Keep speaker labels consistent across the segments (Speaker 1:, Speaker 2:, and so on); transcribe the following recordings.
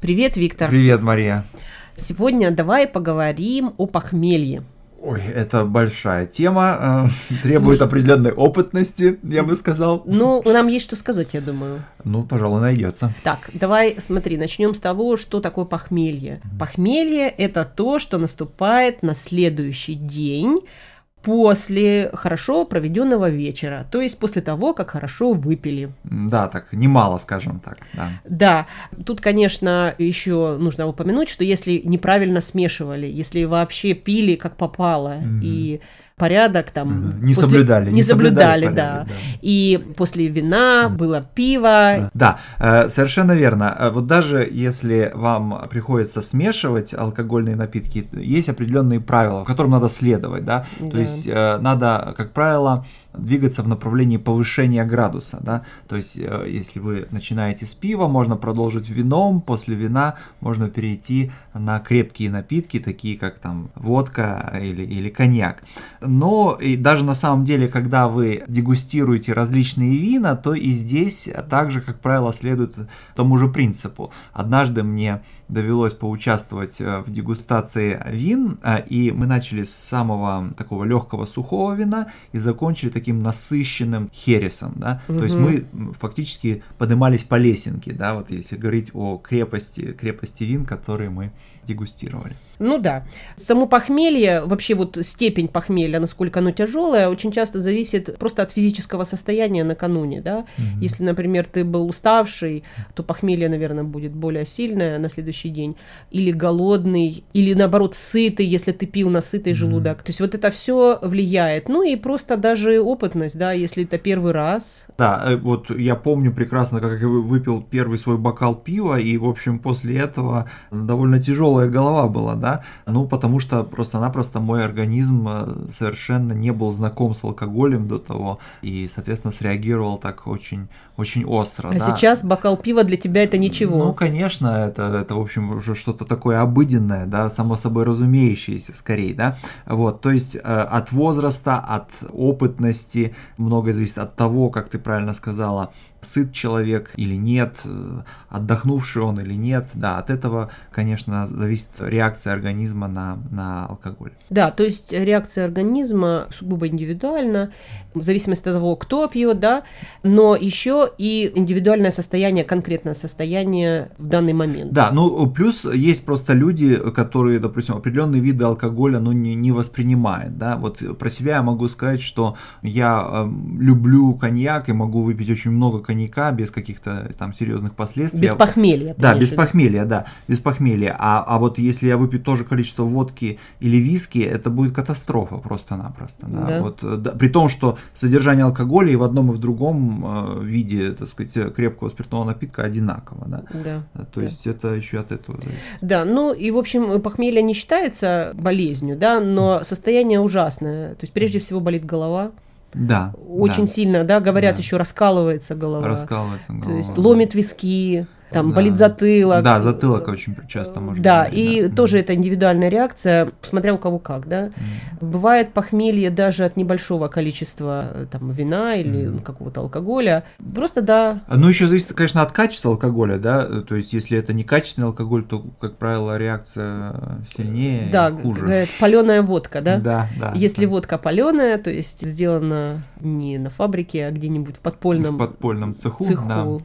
Speaker 1: Привет, Виктор.
Speaker 2: Привет, Мария.
Speaker 1: Сегодня давай поговорим о похмелье.
Speaker 2: Ой, это большая тема, э, требует Слушай, определенной опытности, я бы сказал.
Speaker 1: Ну, нам есть что сказать, я думаю.
Speaker 2: Ну, пожалуй, найдется.
Speaker 1: Так, давай, смотри, начнем с того, что такое похмелье. Похмелье – это то, что наступает на следующий день после хорошо проведенного вечера, то есть после того, как хорошо выпили.
Speaker 2: Да, так немало, скажем так. Да.
Speaker 1: да, тут, конечно, еще нужно упомянуть, что если неправильно смешивали, если вообще пили как попало mm-hmm. и порядок там
Speaker 2: не после... соблюдали
Speaker 1: не, соблюдали, порядок, да. да. И после вина было пиво.
Speaker 2: Да э, совершенно верно. Э, вот даже если вам приходится смешивать алкогольные напитки есть определенные правила которым надо следовать да, да. то есть э, надо как правило двигаться в направлении повышения градуса, да, то есть если вы начинаете с пива, можно продолжить вином, после вина можно перейти на крепкие напитки, такие как там водка или, или коньяк. Но и даже на самом деле, когда вы дегустируете различные вина, то и здесь также, как правило, следует тому же принципу. Однажды мне довелось поучаствовать э, в дегустации вин, э, и мы начали с самого такого легкого сухого вина и закончили таким насыщенным хересом, да, угу. то есть мы фактически поднимались по лесенке, да, вот если говорить о крепости, крепости вин, которые мы дегустировали.
Speaker 1: Ну да. Само похмелье, вообще вот степень похмелья, насколько оно тяжелое, очень часто зависит просто от физического состояния накануне, да. Угу. Если, например, ты был уставший, то похмелье, наверное, будет более сильное на следующий день. Или голодный, или наоборот сытый, если ты пил на сытый угу. желудок. То есть вот это все влияет. Ну и просто даже опытность, да, если это первый раз.
Speaker 2: Да, э, вот я помню прекрасно, как я выпил первый свой бокал пива, и, в общем, после этого довольно тяжелая голова была, да, ну, потому что просто-напросто мой организм э, совершенно не был знаком с алкоголем до того, и, соответственно, среагировал так очень, очень остро.
Speaker 1: А
Speaker 2: да.
Speaker 1: сейчас бокал пива для тебя это ничего?
Speaker 2: Ну, конечно, это, это в общем, уже что-то такое обыденное, да, само собой разумеющееся скорее, да, вот, то есть э, от возраста, от опытности, многое зависит от того, как ты правильно сказала, сыт человек или нет, э, отдохнувший он или нет. Да, от этого, конечно, зависит реакция организма на, на алкоголь.
Speaker 1: Да, то есть реакция организма сугубо индивидуальна, в зависимости от того, кто пьет, да, но еще и индивидуальное состояние, конкретное состояние в данный момент.
Speaker 2: Да, ну плюс есть просто люди, которые, допустим, определенные виды алкоголя, ну, не, не воспринимают, да, вот про себя я могу сказать, что я э, люблю коньяк и могу выпить очень много коньяка без каких-то там серьезных последствий.
Speaker 1: Без похмелья.
Speaker 2: Да, без похмелья, да, без похмелья. А, а вот если я выпью то же количество водки или виски, это будет катастрофа просто-напросто. Да? Да. Вот, э, да, при том, что содержание алкоголя и в одном и в другом э, виде, так сказать, крепкого спиртного напитка одинаково. Да?
Speaker 1: Да,
Speaker 2: то
Speaker 1: да.
Speaker 2: есть это еще от этого зависит.
Speaker 1: Да, ну и в общем похмелье не считается болезнью, да, но состояние ужасное. То есть прежде всего болит голова.
Speaker 2: Да.
Speaker 1: Очень
Speaker 2: да.
Speaker 1: сильно, да, говорят, да. еще раскалывается голова.
Speaker 2: Раскалывается голова.
Speaker 1: То есть ломит виски там да. болит затылок.
Speaker 2: Да, затылок очень часто может
Speaker 1: Да, болеть, и да. тоже это индивидуальная реакция, смотря у кого как, да. Mm. Бывает похмелье даже от небольшого количества э, там вина или mm. какого-то алкоголя. Просто да.
Speaker 2: Ну, еще зависит, конечно, от качества алкоголя, да. То есть, если это некачественный алкоголь, то, как правило, реакция сильнее,
Speaker 1: да,
Speaker 2: хуже.
Speaker 1: Говорят, паленая водка, да?
Speaker 2: Да, да.
Speaker 1: Если
Speaker 2: да.
Speaker 1: водка паленая, то есть сделана не на фабрике, а где-нибудь в подпольном,
Speaker 2: в подпольном цеху,
Speaker 1: цеху.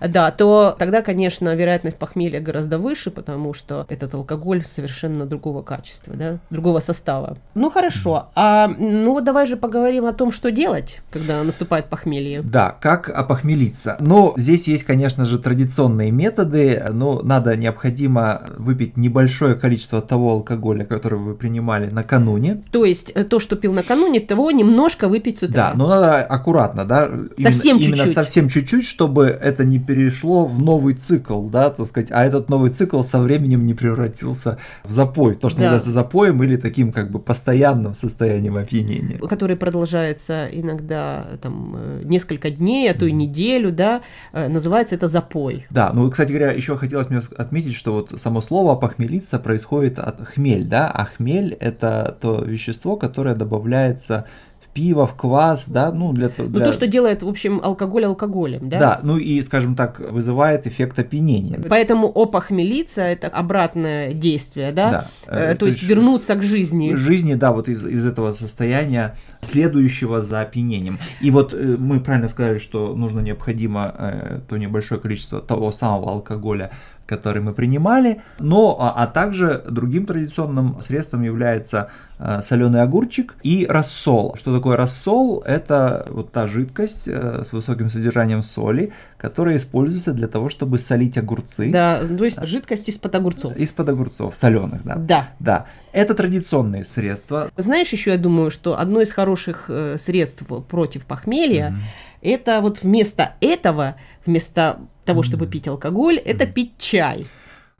Speaker 1: Да. Да, то тогда тогда, конечно, вероятность похмелья гораздо выше, потому что этот алкоголь совершенно другого качества, да, другого состава. Ну хорошо, а ну вот давай же поговорим о том, что делать, когда наступает похмелье.
Speaker 2: Да, как опохмелиться. Ну, здесь есть, конечно же, традиционные методы, но надо необходимо выпить небольшое количество того алкоголя, который вы принимали накануне.
Speaker 1: То есть э, то, что пил накануне, того немножко выпить с утра.
Speaker 2: Да, но надо аккуратно, да.
Speaker 1: Совсем чуть-чуть.
Speaker 2: Именно совсем чуть-чуть, чтобы это не перешло в новый новый цикл, да, так сказать, а этот новый цикл со временем не превратился в запой, то, что да. называется запоем или таким как бы постоянным состоянием опьянения.
Speaker 1: Который продолжается иногда там э, несколько дней, а то и неделю, да, э, называется это запой.
Speaker 2: Да, ну, кстати говоря, еще хотелось мне отметить, что вот само слово похмелиться происходит от хмель, да, а хмель это то вещество, которое добавляется пиво, в квас, да, ну для,
Speaker 1: для... Ну то, что делает, в общем, алкоголь алкоголем, да?
Speaker 2: Да, ну и, скажем так, вызывает эффект опьянения.
Speaker 1: Поэтому опохмелиться – это обратное действие, да? Да. Э, то, то есть, есть вернуться к жизни.
Speaker 2: Жизни, да, вот из, из этого состояния, следующего за опьянением. И вот э, мы правильно сказали, что нужно необходимо э, то небольшое количество того самого алкоголя, который мы принимали, но а, а также другим традиционным средством является э, соленый огурчик и рассол. Что такое рассол? Это вот та жидкость э, с высоким содержанием соли, которая используется для того, чтобы солить огурцы.
Speaker 1: Да, то есть жидкость из-под огурцов.
Speaker 2: Из-под огурцов, соленых, да.
Speaker 1: Да.
Speaker 2: Да. Это традиционные средства.
Speaker 1: Знаешь, еще я думаю, что одно из хороших э, средств против похмелья mm-hmm. это вот вместо этого, вместо того, чтобы пить алкоголь, это пить чай.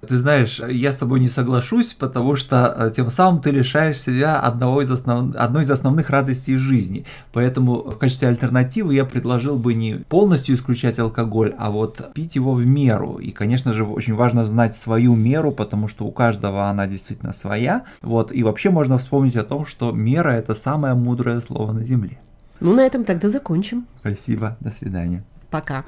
Speaker 2: Ты знаешь, я с тобой не соглашусь, потому что э, тем самым ты лишаешь себя одного из основ... одной из основных радостей жизни. Поэтому в качестве альтернативы я предложил бы не полностью исключать алкоголь, а вот пить его в меру. И, конечно же, очень важно знать свою меру, потому что у каждого она действительно своя. Вот. И вообще можно вспомнить о том, что мера – это самое мудрое слово на Земле.
Speaker 1: Ну, на этом тогда закончим.
Speaker 2: Спасибо, до свидания.
Speaker 1: Пока.